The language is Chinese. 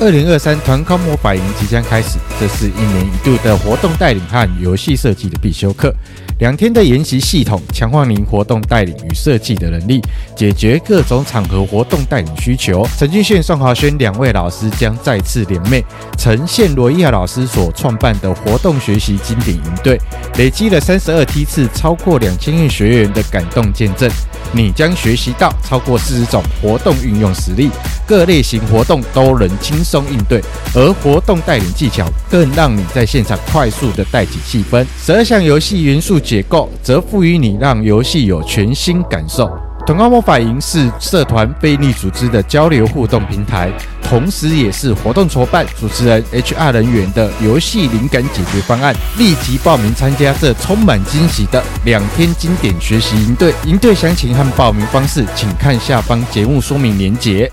二零二三团康魔法营即将开始，这是一年一度的活动带领和游戏设计的必修课。两天的研习系统，强化您活动带领与设计的能力，解决各种场合活动带领需求。陈俊宪、宋华轩两位老师将再次联袂，呈现罗伊亚老师所创办的活动学习经典营队，累积了三十二梯次，超过两千名学员的感动见证。你将学习到超过四十种活动运用实例，各类型活动都能轻松应对，而活动带领技巧更让你在现场快速的带起气氛。十二项游戏元素结构，则赋予你让游戏有全新感受。团康魔法营是社团非利组织的交流互动平台，同时也是活动筹办、主持人、HR 人员的游戏灵感解决方案。立即报名参加这充满惊喜的两天经典学习营队。营队详情和报名方式，请看下方节目说明连结。